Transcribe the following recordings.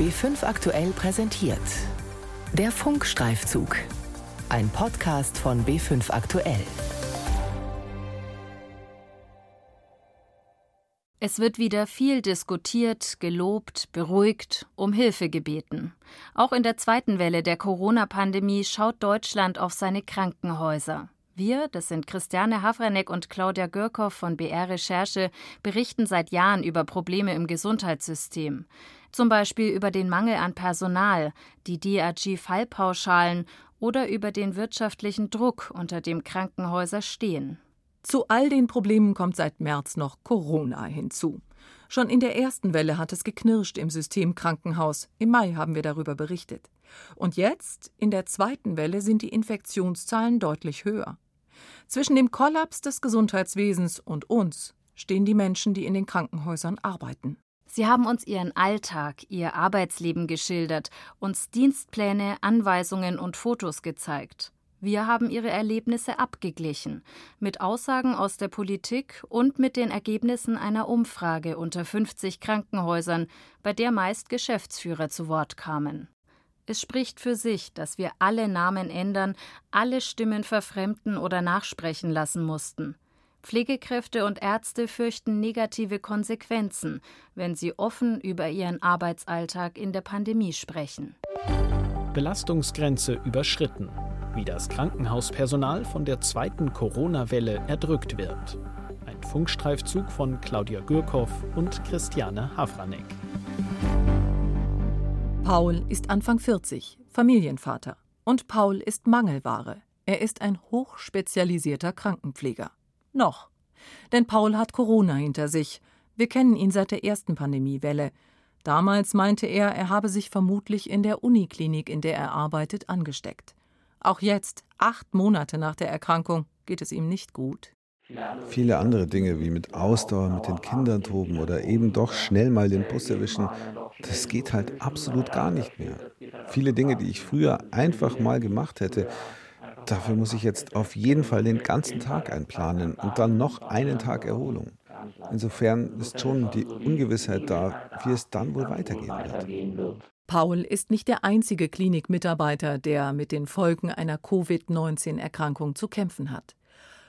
B5 aktuell präsentiert. Der Funkstreifzug. Ein Podcast von B5 aktuell. Es wird wieder viel diskutiert, gelobt, beruhigt, um Hilfe gebeten. Auch in der zweiten Welle der Corona-Pandemie schaut Deutschland auf seine Krankenhäuser. Wir, das sind Christiane Havranek und Claudia Görkow von BR Recherche, berichten seit Jahren über Probleme im Gesundheitssystem. Zum Beispiel über den Mangel an Personal, die DRG-Fallpauschalen oder über den wirtschaftlichen Druck, unter dem Krankenhäuser stehen. Zu all den Problemen kommt seit März noch Corona hinzu. Schon in der ersten Welle hat es geknirscht im System Krankenhaus. Im Mai haben wir darüber berichtet. Und jetzt, in der zweiten Welle, sind die Infektionszahlen deutlich höher. Zwischen dem Kollaps des Gesundheitswesens und uns stehen die Menschen, die in den Krankenhäusern arbeiten. Sie haben uns ihren Alltag, ihr Arbeitsleben geschildert, uns Dienstpläne, Anweisungen und Fotos gezeigt. Wir haben ihre Erlebnisse abgeglichen mit Aussagen aus der Politik und mit den Ergebnissen einer Umfrage unter 50 Krankenhäusern, bei der meist Geschäftsführer zu Wort kamen. Es spricht für sich, dass wir alle Namen ändern, alle Stimmen verfremden oder nachsprechen lassen mussten. Pflegekräfte und Ärzte fürchten negative Konsequenzen, wenn sie offen über ihren Arbeitsalltag in der Pandemie sprechen. Belastungsgrenze überschritten wie das Krankenhauspersonal von der zweiten Corona-Welle erdrückt wird. Ein Funkstreifzug von Claudia Gürkow und Christiane Havranek. Paul ist Anfang 40, Familienvater. Und Paul ist Mangelware. Er ist ein hochspezialisierter Krankenpfleger. Noch. Denn Paul hat Corona hinter sich. Wir kennen ihn seit der ersten Pandemiewelle. Damals meinte er, er habe sich vermutlich in der Uniklinik, in der er arbeitet, angesteckt. Auch jetzt, acht Monate nach der Erkrankung, geht es ihm nicht gut. Viele andere Dinge wie mit Ausdauer, mit den Kindern toben oder eben doch schnell mal den Bus erwischen, das geht halt absolut gar nicht mehr. Viele Dinge, die ich früher einfach mal gemacht hätte, dafür muss ich jetzt auf jeden Fall den ganzen Tag einplanen und dann noch einen Tag Erholung. Insofern ist schon die Ungewissheit da, wie es dann wohl weitergehen wird. Paul ist nicht der einzige Klinikmitarbeiter, der mit den Folgen einer Covid-19-Erkrankung zu kämpfen hat.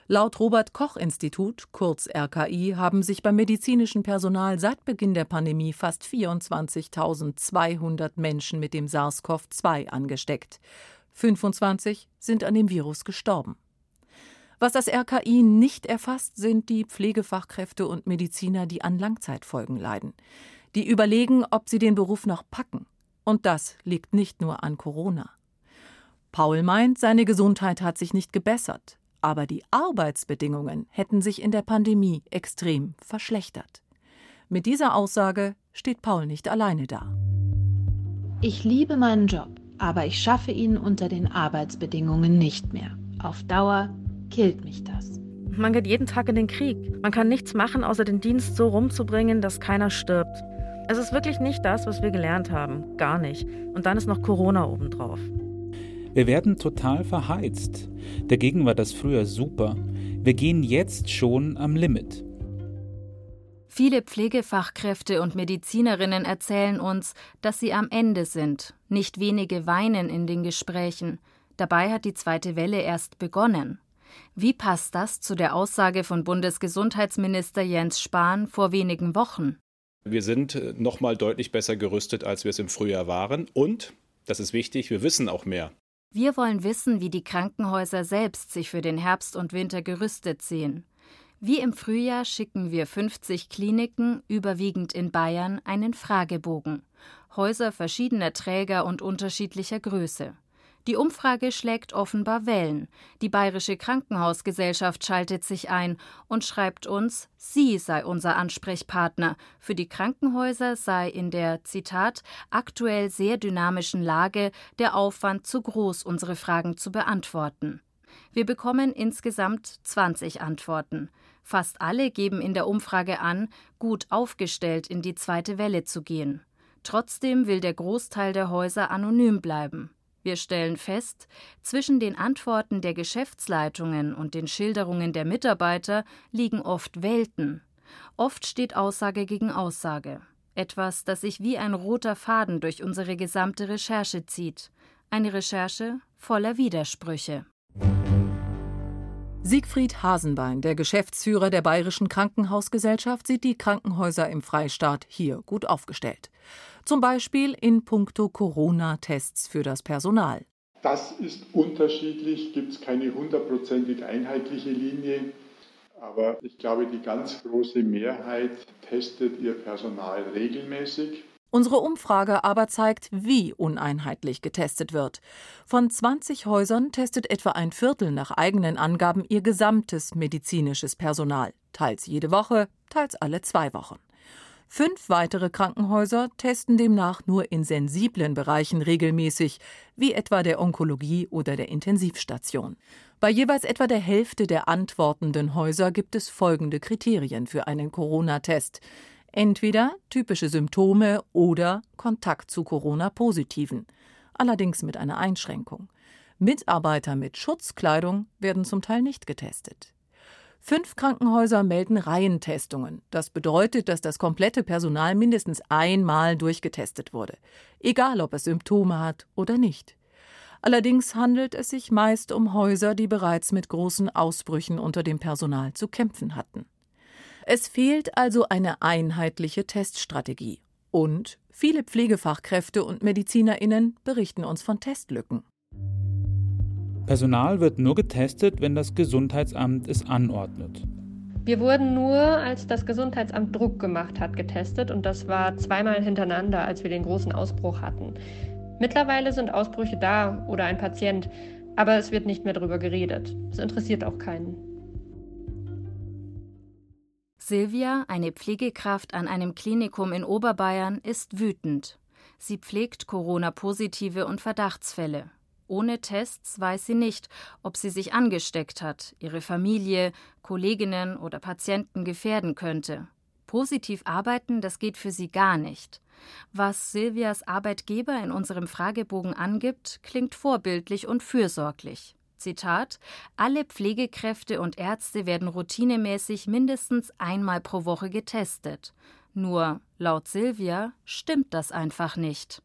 Laut Robert Koch Institut, kurz RKI, haben sich beim medizinischen Personal seit Beginn der Pandemie fast 24.200 Menschen mit dem SARS-CoV-2 angesteckt. 25 sind an dem Virus gestorben. Was das RKI nicht erfasst, sind die Pflegefachkräfte und Mediziner, die an Langzeitfolgen leiden. Die überlegen, ob sie den Beruf noch packen. Und das liegt nicht nur an Corona. Paul meint, seine Gesundheit hat sich nicht gebessert, aber die Arbeitsbedingungen hätten sich in der Pandemie extrem verschlechtert. Mit dieser Aussage steht Paul nicht alleine da. Ich liebe meinen Job, aber ich schaffe ihn unter den Arbeitsbedingungen nicht mehr. Auf Dauer killt mich das. Man geht jeden Tag in den Krieg. Man kann nichts machen, außer den Dienst so rumzubringen, dass keiner stirbt. Es ist wirklich nicht das, was wir gelernt haben. Gar nicht. Und dann ist noch Corona obendrauf. Wir werden total verheizt. Dagegen war das früher super. Wir gehen jetzt schon am Limit. Viele Pflegefachkräfte und Medizinerinnen erzählen uns, dass sie am Ende sind. Nicht wenige weinen in den Gesprächen. Dabei hat die zweite Welle erst begonnen. Wie passt das zu der Aussage von Bundesgesundheitsminister Jens Spahn vor wenigen Wochen? Wir sind äh, noch mal deutlich besser gerüstet, als wir es im Frühjahr waren. Und, das ist wichtig, wir wissen auch mehr. Wir wollen wissen, wie die Krankenhäuser selbst sich für den Herbst und Winter gerüstet sehen. Wie im Frühjahr schicken wir 50 Kliniken, überwiegend in Bayern, einen Fragebogen. Häuser verschiedener Träger und unterschiedlicher Größe. Die Umfrage schlägt offenbar Wellen. Die Bayerische Krankenhausgesellschaft schaltet sich ein und schreibt uns, sie sei unser Ansprechpartner. Für die Krankenhäuser sei in der, Zitat, aktuell sehr dynamischen Lage der Aufwand zu groß, unsere Fragen zu beantworten. Wir bekommen insgesamt 20 Antworten. Fast alle geben in der Umfrage an, gut aufgestellt in die zweite Welle zu gehen. Trotzdem will der Großteil der Häuser anonym bleiben. Wir stellen fest, zwischen den Antworten der Geschäftsleitungen und den Schilderungen der Mitarbeiter liegen oft Welten. Oft steht Aussage gegen Aussage. Etwas, das sich wie ein roter Faden durch unsere gesamte Recherche zieht. Eine Recherche voller Widersprüche. Siegfried Hasenbein, der Geschäftsführer der Bayerischen Krankenhausgesellschaft, sieht die Krankenhäuser im Freistaat hier gut aufgestellt. Zum Beispiel in puncto Corona-Tests für das Personal. Das ist unterschiedlich, gibt es keine hundertprozentig einheitliche Linie. Aber ich glaube, die ganz große Mehrheit testet ihr Personal regelmäßig. Unsere Umfrage aber zeigt, wie uneinheitlich getestet wird. Von 20 Häusern testet etwa ein Viertel nach eigenen Angaben ihr gesamtes medizinisches Personal, teils jede Woche, teils alle zwei Wochen. Fünf weitere Krankenhäuser testen demnach nur in sensiblen Bereichen regelmäßig, wie etwa der Onkologie oder der Intensivstation. Bei jeweils etwa der Hälfte der antwortenden Häuser gibt es folgende Kriterien für einen Corona-Test. Entweder typische Symptome oder Kontakt zu Corona-Positiven. Allerdings mit einer Einschränkung. Mitarbeiter mit Schutzkleidung werden zum Teil nicht getestet. Fünf Krankenhäuser melden Reihentestungen. Das bedeutet, dass das komplette Personal mindestens einmal durchgetestet wurde, egal ob es Symptome hat oder nicht. Allerdings handelt es sich meist um Häuser, die bereits mit großen Ausbrüchen unter dem Personal zu kämpfen hatten. Es fehlt also eine einheitliche Teststrategie. Und viele Pflegefachkräfte und Medizinerinnen berichten uns von Testlücken. Personal wird nur getestet, wenn das Gesundheitsamt es anordnet. Wir wurden nur, als das Gesundheitsamt Druck gemacht hat, getestet und das war zweimal hintereinander, als wir den großen Ausbruch hatten. Mittlerweile sind Ausbrüche da oder ein Patient, aber es wird nicht mehr darüber geredet. Es interessiert auch keinen. Silvia, eine Pflegekraft an einem Klinikum in Oberbayern, ist wütend. Sie pflegt Corona-Positive und Verdachtsfälle. Ohne Tests weiß sie nicht, ob sie sich angesteckt hat, ihre Familie, Kolleginnen oder Patienten gefährden könnte. Positiv arbeiten, das geht für sie gar nicht. Was Silvias Arbeitgeber in unserem Fragebogen angibt, klingt vorbildlich und fürsorglich. Zitat: Alle Pflegekräfte und Ärzte werden routinemäßig mindestens einmal pro Woche getestet. Nur laut Silvia stimmt das einfach nicht.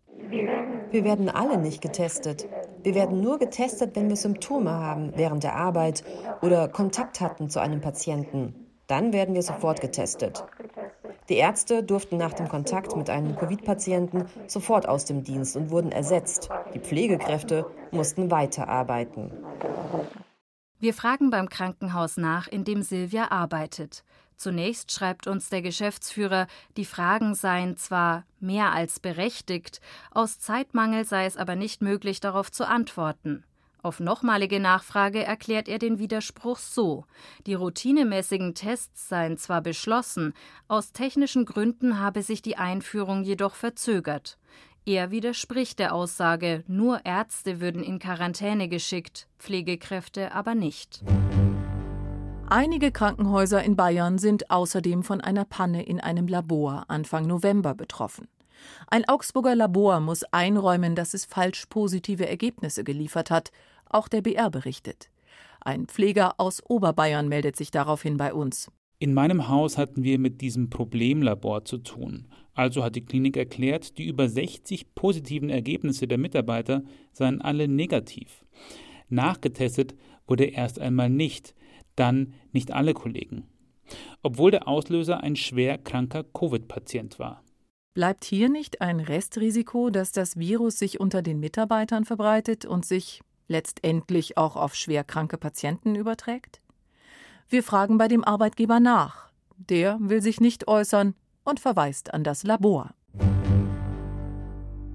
Wir werden alle nicht getestet. Wir werden nur getestet, wenn wir Symptome haben während der Arbeit oder Kontakt hatten zu einem Patienten. Dann werden wir sofort getestet. Die Ärzte durften nach dem Kontakt mit einem Covid-Patienten sofort aus dem Dienst und wurden ersetzt. Die Pflegekräfte mussten weiterarbeiten. Wir fragen beim Krankenhaus nach, in dem Silvia arbeitet. Zunächst schreibt uns der Geschäftsführer, die Fragen seien zwar mehr als berechtigt, aus Zeitmangel sei es aber nicht möglich, darauf zu antworten. Auf nochmalige Nachfrage erklärt er den Widerspruch so: Die routinemäßigen Tests seien zwar beschlossen, aus technischen Gründen habe sich die Einführung jedoch verzögert. Er widerspricht der Aussage, nur Ärzte würden in Quarantäne geschickt, Pflegekräfte aber nicht. Einige Krankenhäuser in Bayern sind außerdem von einer Panne in einem Labor Anfang November betroffen. Ein Augsburger Labor muss einräumen, dass es falsch positive Ergebnisse geliefert hat, auch der BR berichtet. Ein Pfleger aus Oberbayern meldet sich daraufhin bei uns. In meinem Haus hatten wir mit diesem Problemlabor zu tun. Also hat die Klinik erklärt, die über 60 positiven Ergebnisse der Mitarbeiter seien alle negativ. Nachgetestet wurde erst einmal nicht, dann nicht alle Kollegen. Obwohl der Auslöser ein schwer kranker Covid-Patient war. Bleibt hier nicht ein Restrisiko, dass das Virus sich unter den Mitarbeitern verbreitet und sich letztendlich auch auf schwer kranke Patienten überträgt? Wir fragen bei dem Arbeitgeber nach. Der will sich nicht äußern und verweist an das Labor.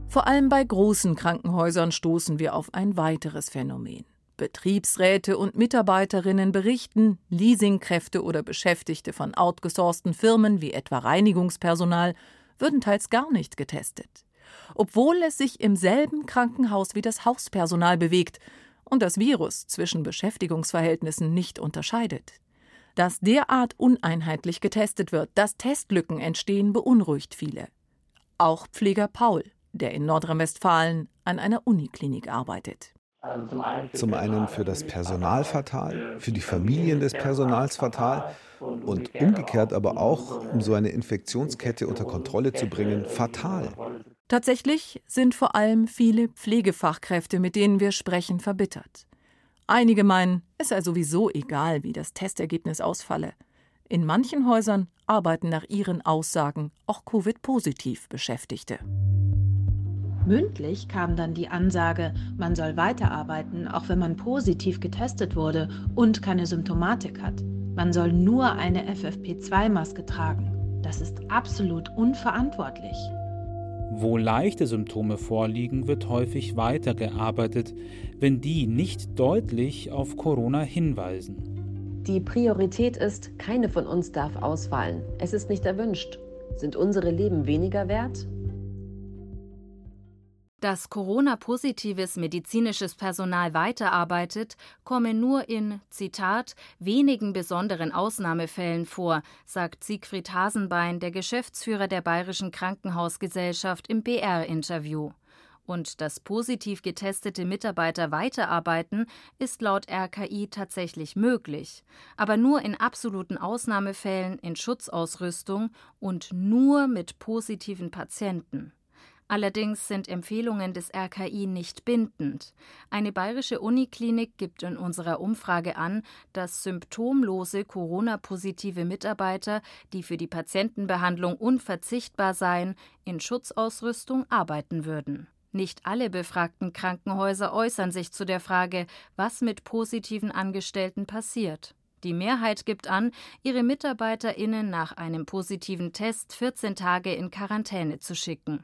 Vor allem bei großen Krankenhäusern stoßen wir auf ein weiteres Phänomen. Betriebsräte und Mitarbeiterinnen berichten, Leasingkräfte oder Beschäftigte von outgesourcten Firmen wie etwa Reinigungspersonal würden teils gar nicht getestet, obwohl es sich im selben Krankenhaus wie das Hauspersonal bewegt und das Virus zwischen Beschäftigungsverhältnissen nicht unterscheidet. Dass derart uneinheitlich getestet wird, dass Testlücken entstehen, beunruhigt viele. Auch Pfleger Paul, der in Nordrhein-Westfalen an einer Uniklinik arbeitet. Zum einen für das Personal fatal, für die Familien des Personals fatal und umgekehrt aber auch, um so eine Infektionskette unter Kontrolle zu bringen, fatal. Tatsächlich sind vor allem viele Pflegefachkräfte, mit denen wir sprechen, verbittert. Einige meinen, es sei sowieso egal, wie das Testergebnis ausfalle. In manchen Häusern arbeiten nach ihren Aussagen auch Covid-positiv Beschäftigte. Mündlich kam dann die Ansage, man soll weiterarbeiten, auch wenn man positiv getestet wurde und keine Symptomatik hat. Man soll nur eine FFP2-Maske tragen. Das ist absolut unverantwortlich. Wo leichte Symptome vorliegen, wird häufig weitergearbeitet, wenn die nicht deutlich auf Corona hinweisen. Die Priorität ist, keine von uns darf ausfallen. Es ist nicht erwünscht. Sind unsere Leben weniger wert? Dass Corona-positives medizinisches Personal weiterarbeitet, komme nur in, Zitat, wenigen besonderen Ausnahmefällen vor, sagt Siegfried Hasenbein, der Geschäftsführer der Bayerischen Krankenhausgesellschaft im BR-Interview. Und dass positiv getestete Mitarbeiter weiterarbeiten, ist laut RKI tatsächlich möglich, aber nur in absoluten Ausnahmefällen in Schutzausrüstung und nur mit positiven Patienten. Allerdings sind Empfehlungen des RKI nicht bindend. Eine bayerische Uniklinik gibt in unserer Umfrage an, dass symptomlose Corona-positive Mitarbeiter, die für die Patientenbehandlung unverzichtbar seien, in Schutzausrüstung arbeiten würden. Nicht alle befragten Krankenhäuser äußern sich zu der Frage, was mit positiven Angestellten passiert. Die Mehrheit gibt an, ihre MitarbeiterInnen nach einem positiven Test 14 Tage in Quarantäne zu schicken.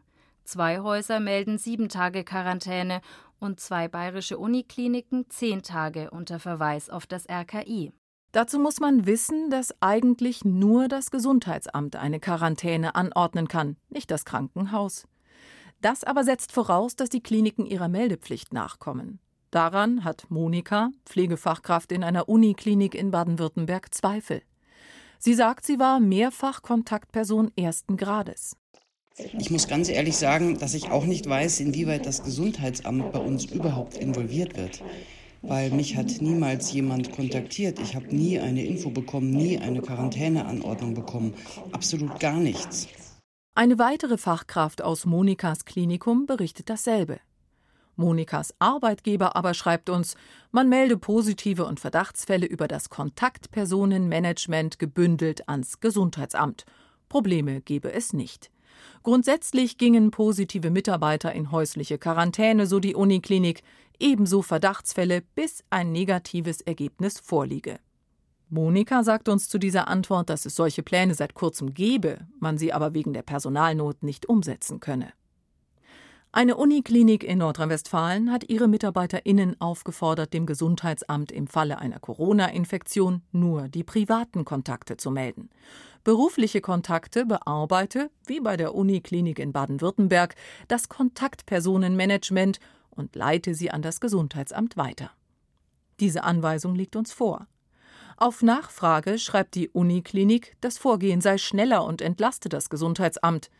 Zwei Häuser melden sieben Tage Quarantäne und zwei bayerische Unikliniken zehn Tage unter Verweis auf das RKI. Dazu muss man wissen, dass eigentlich nur das Gesundheitsamt eine Quarantäne anordnen kann, nicht das Krankenhaus. Das aber setzt voraus, dass die Kliniken ihrer Meldepflicht nachkommen. Daran hat Monika, Pflegefachkraft in einer Uniklinik in Baden-Württemberg, Zweifel. Sie sagt, sie war mehrfach Kontaktperson ersten Grades. Ich muss ganz ehrlich sagen, dass ich auch nicht weiß, inwieweit das Gesundheitsamt bei uns überhaupt involviert wird. Weil mich hat niemals jemand kontaktiert. Ich habe nie eine Info bekommen, nie eine Quarantäneanordnung bekommen. Absolut gar nichts. Eine weitere Fachkraft aus Monikas Klinikum berichtet dasselbe. Monikas Arbeitgeber aber schreibt uns, man melde positive und Verdachtsfälle über das Kontaktpersonenmanagement gebündelt ans Gesundheitsamt. Probleme gebe es nicht. Grundsätzlich gingen positive Mitarbeiter in häusliche Quarantäne, so die Uniklinik, ebenso Verdachtsfälle, bis ein negatives Ergebnis vorliege. Monika sagt uns zu dieser Antwort, dass es solche Pläne seit kurzem gebe, man sie aber wegen der Personalnot nicht umsetzen könne. Eine Uniklinik in Nordrhein-Westfalen hat ihre MitarbeiterInnen aufgefordert, dem Gesundheitsamt im Falle einer Corona-Infektion nur die privaten Kontakte zu melden. Berufliche Kontakte bearbeite, wie bei der Uniklinik in Baden-Württemberg, das Kontaktpersonenmanagement und leite sie an das Gesundheitsamt weiter. Diese Anweisung liegt uns vor. Auf Nachfrage schreibt die Uniklinik, das Vorgehen sei schneller und entlaste das Gesundheitsamt.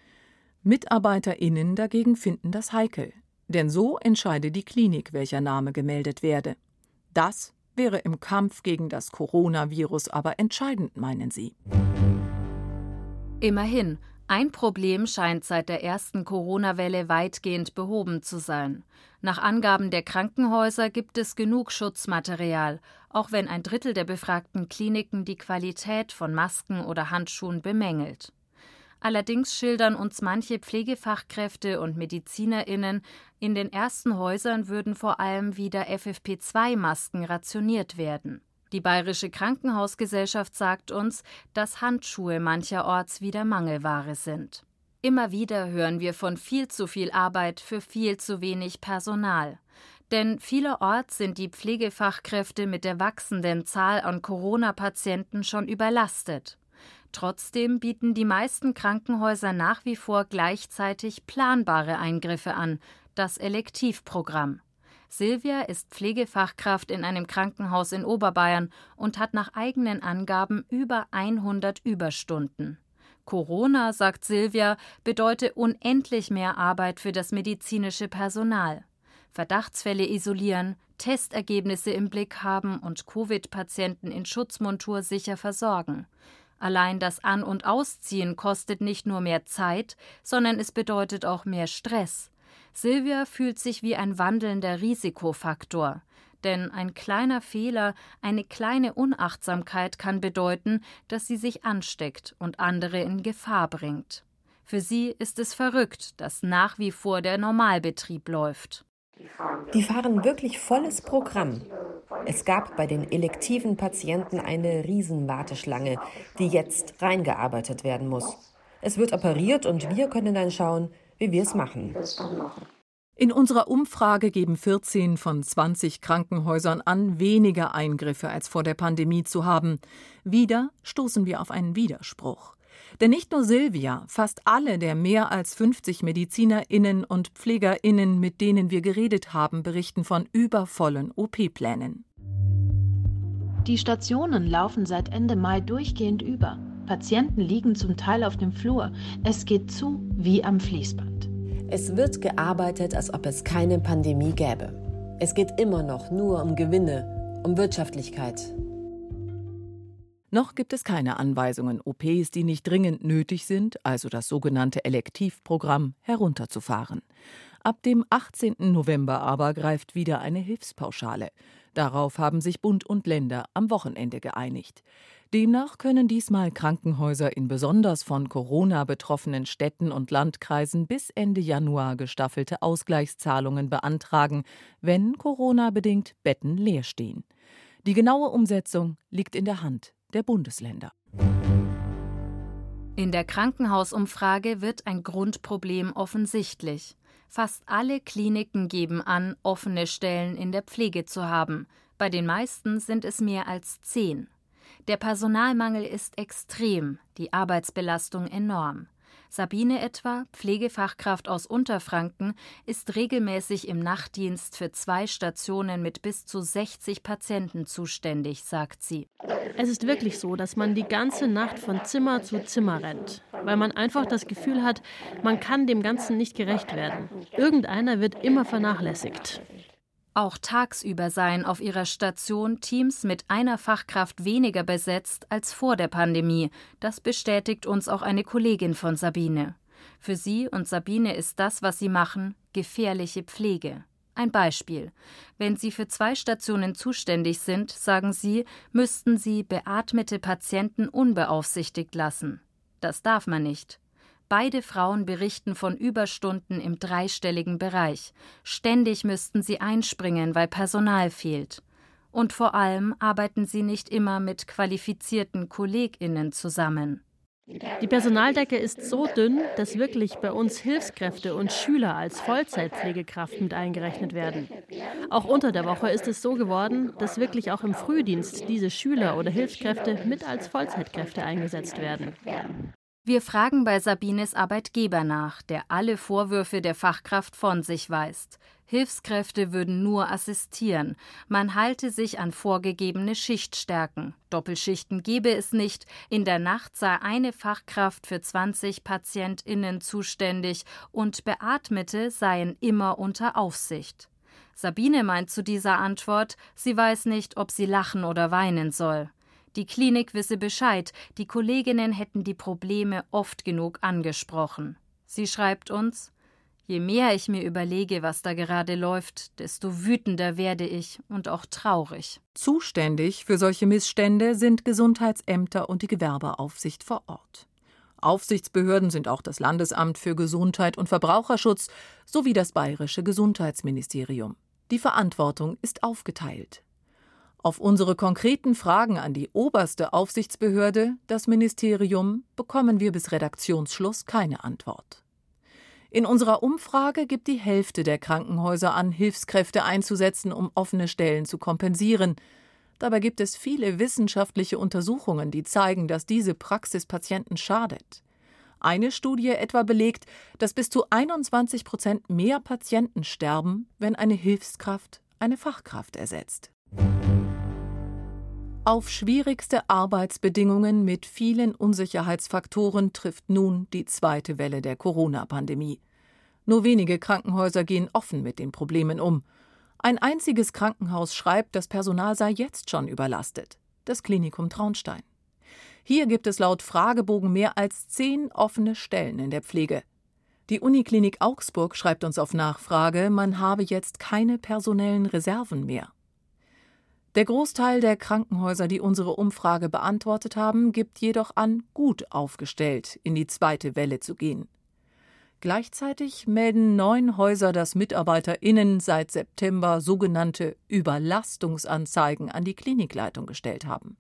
MitarbeiterInnen dagegen finden das heikel. Denn so entscheide die Klinik, welcher Name gemeldet werde. Das wäre im Kampf gegen das Coronavirus aber entscheidend, meinen sie. Immerhin, ein Problem scheint seit der ersten Corona-Welle weitgehend behoben zu sein. Nach Angaben der Krankenhäuser gibt es genug Schutzmaterial, auch wenn ein Drittel der befragten Kliniken die Qualität von Masken oder Handschuhen bemängelt. Allerdings schildern uns manche Pflegefachkräfte und Medizinerinnen, in den ersten Häusern würden vor allem wieder FFP2-Masken rationiert werden. Die Bayerische Krankenhausgesellschaft sagt uns, dass Handschuhe mancherorts wieder Mangelware sind. Immer wieder hören wir von viel zu viel Arbeit für viel zu wenig Personal. Denn vielerorts sind die Pflegefachkräfte mit der wachsenden Zahl an Corona-Patienten schon überlastet. Trotzdem bieten die meisten Krankenhäuser nach wie vor gleichzeitig planbare Eingriffe an, das Elektivprogramm. Silvia ist Pflegefachkraft in einem Krankenhaus in Oberbayern und hat nach eigenen Angaben über 100 Überstunden. Corona, sagt Silvia, bedeute unendlich mehr Arbeit für das medizinische Personal. Verdachtsfälle isolieren, Testergebnisse im Blick haben und Covid-Patienten in Schutzmontur sicher versorgen. Allein das An- und Ausziehen kostet nicht nur mehr Zeit, sondern es bedeutet auch mehr Stress. Silvia fühlt sich wie ein wandelnder Risikofaktor. Denn ein kleiner Fehler, eine kleine Unachtsamkeit kann bedeuten, dass sie sich ansteckt und andere in Gefahr bringt. Für sie ist es verrückt, dass nach wie vor der Normalbetrieb läuft. Die fahren wirklich volles Programm. Es gab bei den elektiven Patienten eine Riesenwarteschlange, die jetzt reingearbeitet werden muss. Es wird operiert und wir können dann schauen, wie wir es machen. In unserer Umfrage geben 14 von 20 Krankenhäusern an, weniger Eingriffe als vor der Pandemie zu haben. Wieder stoßen wir auf einen Widerspruch. Denn nicht nur Silvia, fast alle der mehr als 50 Medizinerinnen und Pflegerinnen, mit denen wir geredet haben, berichten von übervollen OP-Plänen. Die Stationen laufen seit Ende Mai durchgehend über. Patienten liegen zum Teil auf dem Flur. Es geht zu wie am Fließband. Es wird gearbeitet, als ob es keine Pandemie gäbe. Es geht immer noch nur um Gewinne, um Wirtschaftlichkeit. Noch gibt es keine Anweisungen, OPs, die nicht dringend nötig sind, also das sogenannte Elektivprogramm, herunterzufahren. Ab dem 18. November aber greift wieder eine Hilfspauschale. Darauf haben sich Bund und Länder am Wochenende geeinigt. Demnach können diesmal Krankenhäuser in besonders von Corona betroffenen Städten und Landkreisen bis Ende Januar gestaffelte Ausgleichszahlungen beantragen, wenn Corona bedingt Betten leer stehen. Die genaue Umsetzung liegt in der Hand der Bundesländer. In der Krankenhausumfrage wird ein Grundproblem offensichtlich. Fast alle Kliniken geben an, offene Stellen in der Pflege zu haben. Bei den meisten sind es mehr als zehn. Der Personalmangel ist extrem, die Arbeitsbelastung enorm. Sabine etwa, Pflegefachkraft aus Unterfranken, ist regelmäßig im Nachtdienst für zwei Stationen mit bis zu 60 Patienten zuständig, sagt sie. Es ist wirklich so, dass man die ganze Nacht von Zimmer zu Zimmer rennt, weil man einfach das Gefühl hat, man kann dem Ganzen nicht gerecht werden. Irgendeiner wird immer vernachlässigt. Auch tagsüber seien auf ihrer Station Teams mit einer Fachkraft weniger besetzt als vor der Pandemie. Das bestätigt uns auch eine Kollegin von Sabine. Für sie und Sabine ist das, was sie machen, gefährliche Pflege. Ein Beispiel. Wenn Sie für zwei Stationen zuständig sind, sagen Sie, müssten Sie beatmete Patienten unbeaufsichtigt lassen. Das darf man nicht. Beide Frauen berichten von Überstunden im dreistelligen Bereich. Ständig müssten sie einspringen, weil Personal fehlt. Und vor allem arbeiten sie nicht immer mit qualifizierten Kolleginnen zusammen. Die Personaldecke ist so dünn, dass wirklich bei uns Hilfskräfte und Schüler als Vollzeitpflegekraft mit eingerechnet werden. Auch unter der Woche ist es so geworden, dass wirklich auch im Frühdienst diese Schüler oder Hilfskräfte mit als Vollzeitkräfte eingesetzt werden. Wir fragen bei Sabines Arbeitgeber nach, der alle Vorwürfe der Fachkraft von sich weist. Hilfskräfte würden nur assistieren. Man halte sich an vorgegebene Schichtstärken. Doppelschichten gebe es nicht. In der Nacht sei eine Fachkraft für 20 PatientInnen zuständig und Beatmete seien immer unter Aufsicht. Sabine meint zu dieser Antwort, sie weiß nicht, ob sie lachen oder weinen soll. Die Klinik wisse Bescheid, die Kolleginnen hätten die Probleme oft genug angesprochen. Sie schreibt uns Je mehr ich mir überlege, was da gerade läuft, desto wütender werde ich und auch traurig. Zuständig für solche Missstände sind Gesundheitsämter und die Gewerbeaufsicht vor Ort. Aufsichtsbehörden sind auch das Landesamt für Gesundheit und Verbraucherschutz sowie das bayerische Gesundheitsministerium. Die Verantwortung ist aufgeteilt. Auf unsere konkreten Fragen an die oberste Aufsichtsbehörde, das Ministerium, bekommen wir bis Redaktionsschluss keine Antwort. In unserer Umfrage gibt die Hälfte der Krankenhäuser an, Hilfskräfte einzusetzen, um offene Stellen zu kompensieren. Dabei gibt es viele wissenschaftliche Untersuchungen, die zeigen, dass diese Praxis Patienten schadet. Eine Studie etwa belegt, dass bis zu 21 Prozent mehr Patienten sterben, wenn eine Hilfskraft eine Fachkraft ersetzt. Auf schwierigste Arbeitsbedingungen mit vielen Unsicherheitsfaktoren trifft nun die zweite Welle der Corona-Pandemie. Nur wenige Krankenhäuser gehen offen mit den Problemen um. Ein einziges Krankenhaus schreibt, das Personal sei jetzt schon überlastet. Das Klinikum Traunstein. Hier gibt es laut Fragebogen mehr als zehn offene Stellen in der Pflege. Die Uniklinik Augsburg schreibt uns auf Nachfrage, man habe jetzt keine personellen Reserven mehr. Der Großteil der Krankenhäuser, die unsere Umfrage beantwortet haben, gibt jedoch an, gut aufgestellt in die zweite Welle zu gehen. Gleichzeitig melden neun Häuser, dass MitarbeiterInnen seit September sogenannte Überlastungsanzeigen an die Klinikleitung gestellt haben.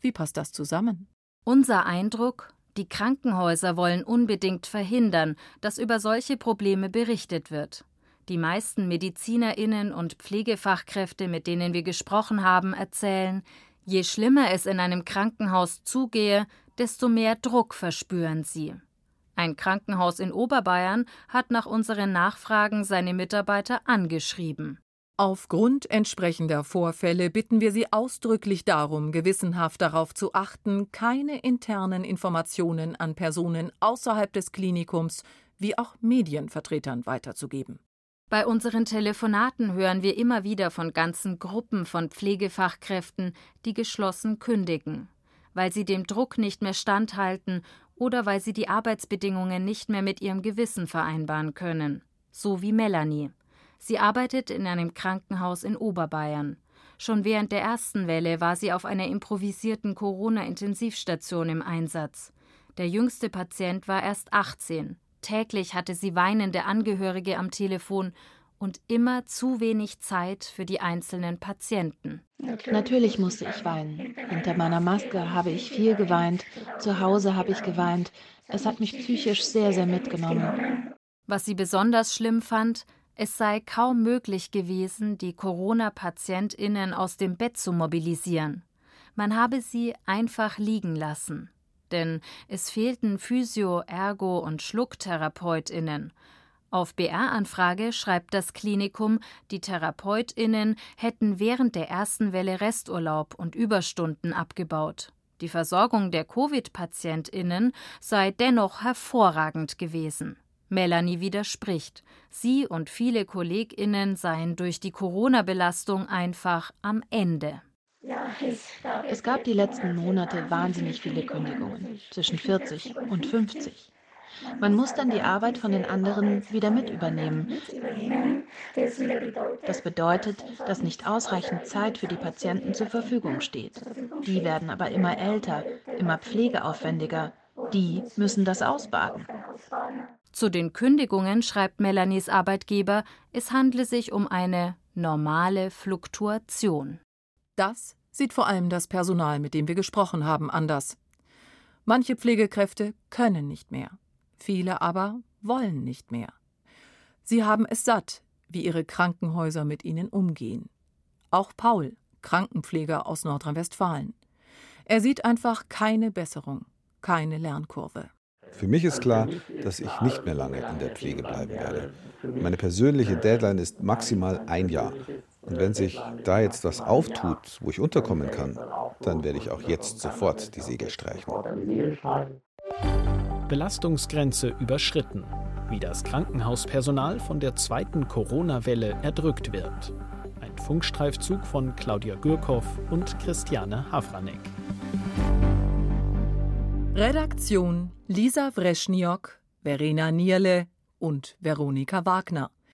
Wie passt das zusammen? Unser Eindruck, die Krankenhäuser wollen unbedingt verhindern, dass über solche Probleme berichtet wird. Die meisten Medizinerinnen und Pflegefachkräfte, mit denen wir gesprochen haben, erzählen, je schlimmer es in einem Krankenhaus zugehe, desto mehr Druck verspüren sie. Ein Krankenhaus in Oberbayern hat nach unseren Nachfragen seine Mitarbeiter angeschrieben. Aufgrund entsprechender Vorfälle bitten wir Sie ausdrücklich darum, gewissenhaft darauf zu achten, keine internen Informationen an Personen außerhalb des Klinikums wie auch Medienvertretern weiterzugeben. Bei unseren Telefonaten hören wir immer wieder von ganzen Gruppen von Pflegefachkräften, die geschlossen kündigen, weil sie dem Druck nicht mehr standhalten oder weil sie die Arbeitsbedingungen nicht mehr mit ihrem Gewissen vereinbaren können, so wie Melanie. Sie arbeitet in einem Krankenhaus in Oberbayern. Schon während der ersten Welle war sie auf einer improvisierten Corona-Intensivstation im Einsatz. Der jüngste Patient war erst 18. Täglich hatte sie weinende Angehörige am Telefon und immer zu wenig Zeit für die einzelnen Patienten. Natürlich musste ich weinen. Hinter meiner Maske habe ich viel geweint, zu Hause habe ich geweint. Es hat mich psychisch sehr, sehr mitgenommen. Was sie besonders schlimm fand, es sei kaum möglich gewesen, die Corona-PatientInnen aus dem Bett zu mobilisieren. Man habe sie einfach liegen lassen. Denn es fehlten Physio-, Ergo- und SchlucktherapeutInnen. Auf BR-Anfrage schreibt das Klinikum, die TherapeutInnen hätten während der ersten Welle Resturlaub und Überstunden abgebaut. Die Versorgung der Covid-PatientInnen sei dennoch hervorragend gewesen. Melanie widerspricht. Sie und viele KollegInnen seien durch die Corona-Belastung einfach am Ende. Es gab die letzten Monate wahnsinnig viele Kündigungen, zwischen 40 und 50. Man muss dann die Arbeit von den anderen wieder mit übernehmen. Das bedeutet, dass nicht ausreichend Zeit für die Patienten zur Verfügung steht. Die werden aber immer älter, immer pflegeaufwendiger. Die müssen das ausbaden. Zu den Kündigungen schreibt Melanies Arbeitgeber, es handle sich um eine normale Fluktuation. Das sieht vor allem das Personal, mit dem wir gesprochen haben, anders. Manche Pflegekräfte können nicht mehr, viele aber wollen nicht mehr. Sie haben es satt, wie ihre Krankenhäuser mit ihnen umgehen. Auch Paul, Krankenpfleger aus Nordrhein-Westfalen. Er sieht einfach keine Besserung, keine Lernkurve. Für mich ist klar, dass ich nicht mehr lange in der Pflege bleiben werde. Meine persönliche Deadline ist maximal ein Jahr. Und wenn sich da jetzt was auftut, wo ich unterkommen kann, dann werde ich auch jetzt sofort die Segel streichen. Belastungsgrenze überschritten. Wie das Krankenhauspersonal von der zweiten Corona-Welle erdrückt wird. Ein Funkstreifzug von Claudia Gürkow und Christiane Havranek. Redaktion Lisa Wreschniok, Verena Nierle und Veronika Wagner.